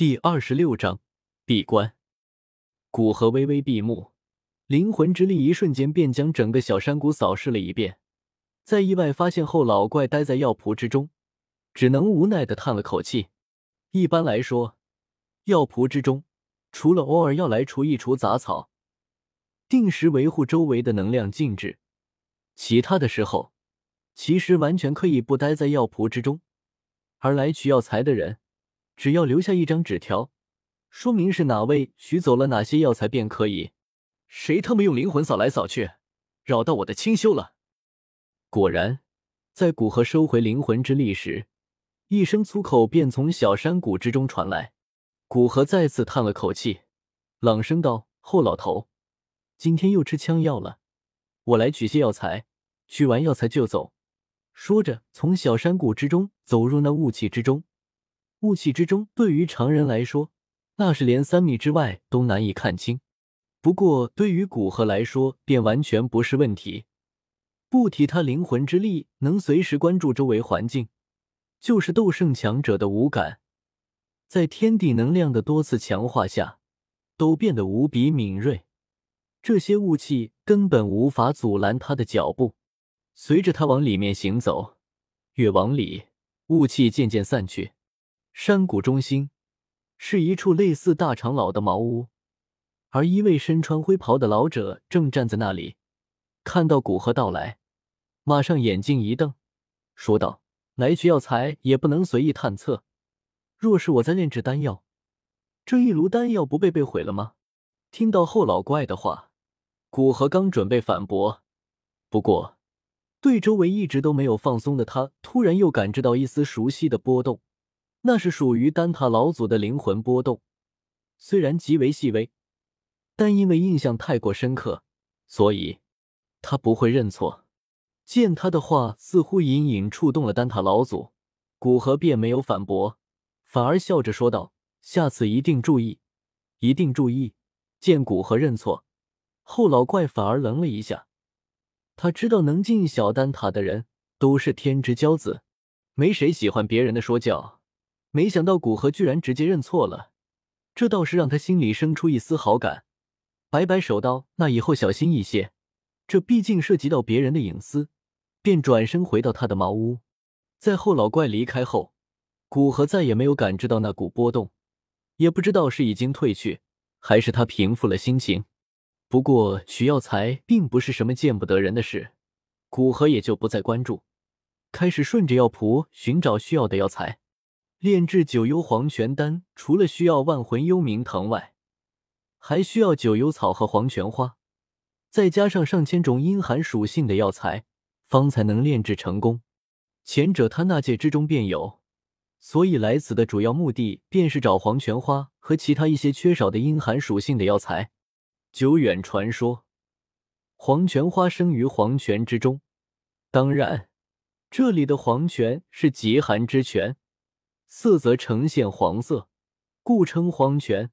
第二十六章闭关。古河微微闭目，灵魂之力一瞬间便将整个小山谷扫视了一遍。在意外发现后，老怪待在药铺之中，只能无奈的叹了口气。一般来说，药铺之中除了偶尔要来除一除杂草，定时维护周围的能量静止，其他的时候，其实完全可以不待在药铺之中。而来取药材的人。只要留下一张纸条，说明是哪位取走了哪些药材便可以。谁他妈用灵魂扫来扫去，扰到我的清修了！果然，在古河收回灵魂之力时，一声粗口便从小山谷之中传来。古河再次叹了口气，朗声道：“后老头，今天又吃枪药了，我来取些药材，取完药材就走。”说着，从小山谷之中走入那雾气之中。雾气之中，对于常人来说，那是连三米之外都难以看清。不过，对于古河来说，便完全不是问题。不提他灵魂之力能随时关注周围环境，就是斗圣强者的五感，在天地能量的多次强化下，都变得无比敏锐。这些雾气根本无法阻拦他的脚步。随着他往里面行走，越往里，雾气渐渐散去。山谷中心是一处类似大长老的茅屋，而一位身穿灰袍的老者正站在那里。看到古河到来，马上眼睛一瞪，说道：“来取药材也不能随意探测。若是我在炼制丹药，这一炉丹药不被被毁了吗？”听到后老怪的话，古河刚准备反驳，不过对周围一直都没有放松的他，突然又感知到一丝熟悉的波动。那是属于丹塔老祖的灵魂波动，虽然极为细微，但因为印象太过深刻，所以他不会认错。见他的话似乎隐隐触动了丹塔老祖，古河便没有反驳，反而笑着说道：“下次一定注意，一定注意。”见古河认错，后老怪反而愣了一下。他知道能进小丹塔的人都是天之骄子，没谁喜欢别人的说教。没想到古河居然直接认错了，这倒是让他心里生出一丝好感，摆摆手道：“那以后小心一些，这毕竟涉及到别人的隐私。”便转身回到他的茅屋。在后老怪离开后，古河再也没有感知到那股波动，也不知道是已经退去，还是他平复了心情。不过取药材并不是什么见不得人的事，古河也就不再关注，开始顺着药谱寻找需要的药材。炼制九幽黄泉丹，除了需要万魂幽冥藤外，还需要九幽草和黄泉花，再加上上千种阴寒属性的药材，方才能炼制成功。前者他那界之中便有，所以来此的主要目的便是找黄泉花和其他一些缺少的阴寒属性的药材。久远传说，黄泉花生于黄泉之中，当然，这里的黄泉是极寒之泉。色泽呈现黄色，故称黄泉。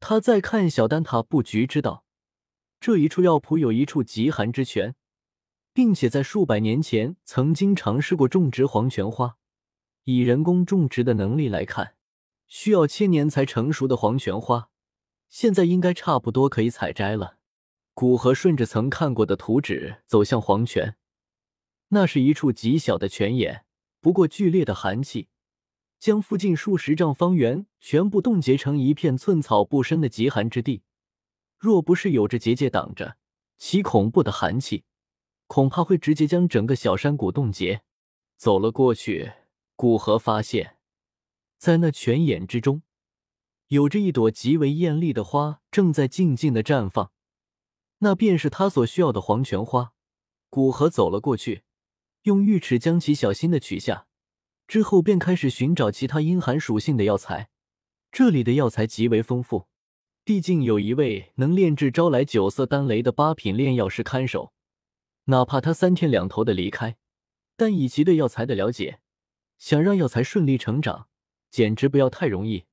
他在看小丹塔布局，知道这一处药铺有一处极寒之泉，并且在数百年前曾经尝试过种植黄泉花。以人工种植的能力来看，需要千年才成熟的黄泉花，现在应该差不多可以采摘了。古河顺着曾看过的图纸走向黄泉，那是一处极小的泉眼，不过剧烈的寒气。将附近数十丈方圆全部冻结成一片寸草不生的极寒之地。若不是有着结界挡着，其恐怖的寒气恐怕会直接将整个小山谷冻结。走了过去，古河发现，在那泉眼之中，有着一朵极为艳丽的花正在静静的绽放，那便是他所需要的黄泉花。古河走了过去，用玉尺将其小心的取下。之后便开始寻找其他阴寒属性的药材，这里的药材极为丰富，毕竟有一位能炼制招来九色丹雷的八品炼药师看守，哪怕他三天两头的离开，但以其对药材的了解，想让药材顺利成长，简直不要太容易。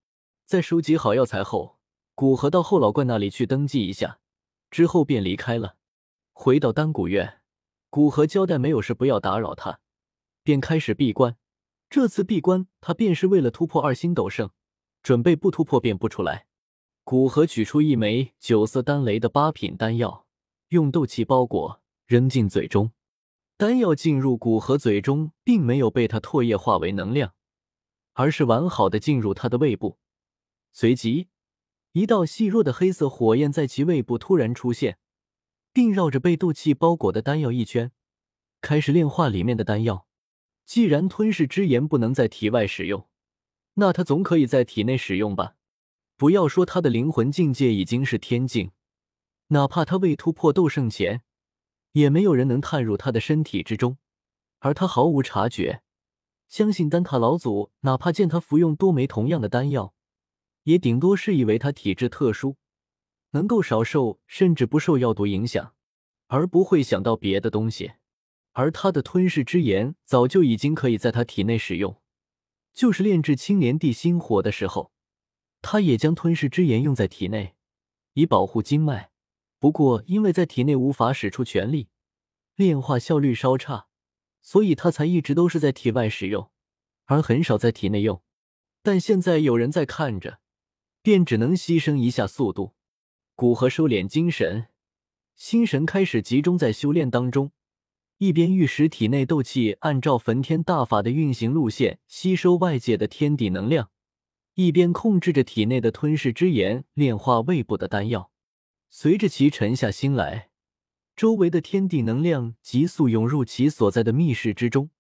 在收集好药材后，古河到后老怪那里去登记一下，之后便离开了。回到丹古院，古河交代没有事不要打扰他，便开始闭关。这次闭关，他便是为了突破二星斗圣，准备不突破便不出来。古河取出一枚九色丹雷的八品丹药，用斗气包裹，扔进嘴中。丹药进入古河嘴中，并没有被他唾液化为能量，而是完好的进入他的胃部。随即，一道细弱的黑色火焰在其胃部突然出现，并绕着被斗气包裹的丹药一圈，开始炼化里面的丹药。既然吞噬之炎不能在体外使用，那他总可以在体内使用吧？不要说他的灵魂境界已经是天境，哪怕他未突破斗圣前，也没有人能探入他的身体之中，而他毫无察觉。相信丹塔老祖哪怕见他服用多枚同样的丹药，也顶多是以为他体质特殊，能够少受甚至不受药毒影响，而不会想到别的东西。而他的吞噬之炎早就已经可以在他体内使用，就是炼制青莲地心火的时候，他也将吞噬之炎用在体内，以保护经脉。不过因为在体内无法使出全力，炼化效率稍差，所以他才一直都是在体外使用，而很少在体内用。但现在有人在看着，便只能牺牲一下速度。古河收敛精神，心神开始集中在修炼当中。一边玉石体内斗气按照焚天大法的运行路线吸收外界的天地能量，一边控制着体内的吞噬之炎炼化胃部的丹药。随着其沉下心来，周围的天地能量急速涌入其所在的密室之中，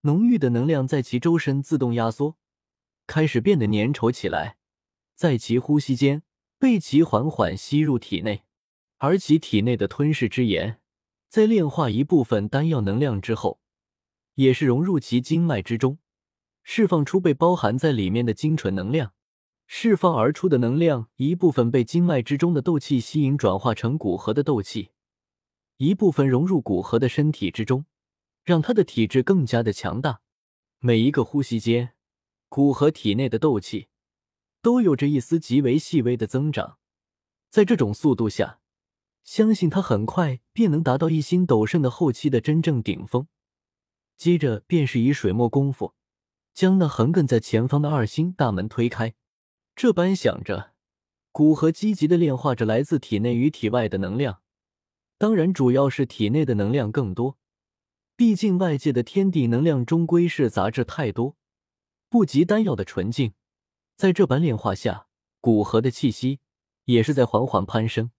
浓郁的能量在其周身自动压缩，开始变得粘稠起来，在其呼吸间被其缓缓吸入体内，而其体内的吞噬之炎。在炼化一部分丹药能量之后，也是融入其经脉之中，释放出被包含在里面的精纯能量。释放而出的能量一部分被经脉之中的斗气吸引，转化成古河的斗气；一部分融入古河的身体之中，让他的体质更加的强大。每一个呼吸间，古河体内的斗气都有着一丝极为细微的增长。在这种速度下。相信他很快便能达到一星斗圣的后期的真正顶峰。接着便是以水墨功夫，将那横亘在前方的二星大门推开。这般想着，古河积极的炼化着来自体内与体外的能量，当然主要是体内的能量更多。毕竟外界的天地能量终归是杂质太多，不及丹药的纯净。在这般炼化下，古河的气息也是在缓缓攀升。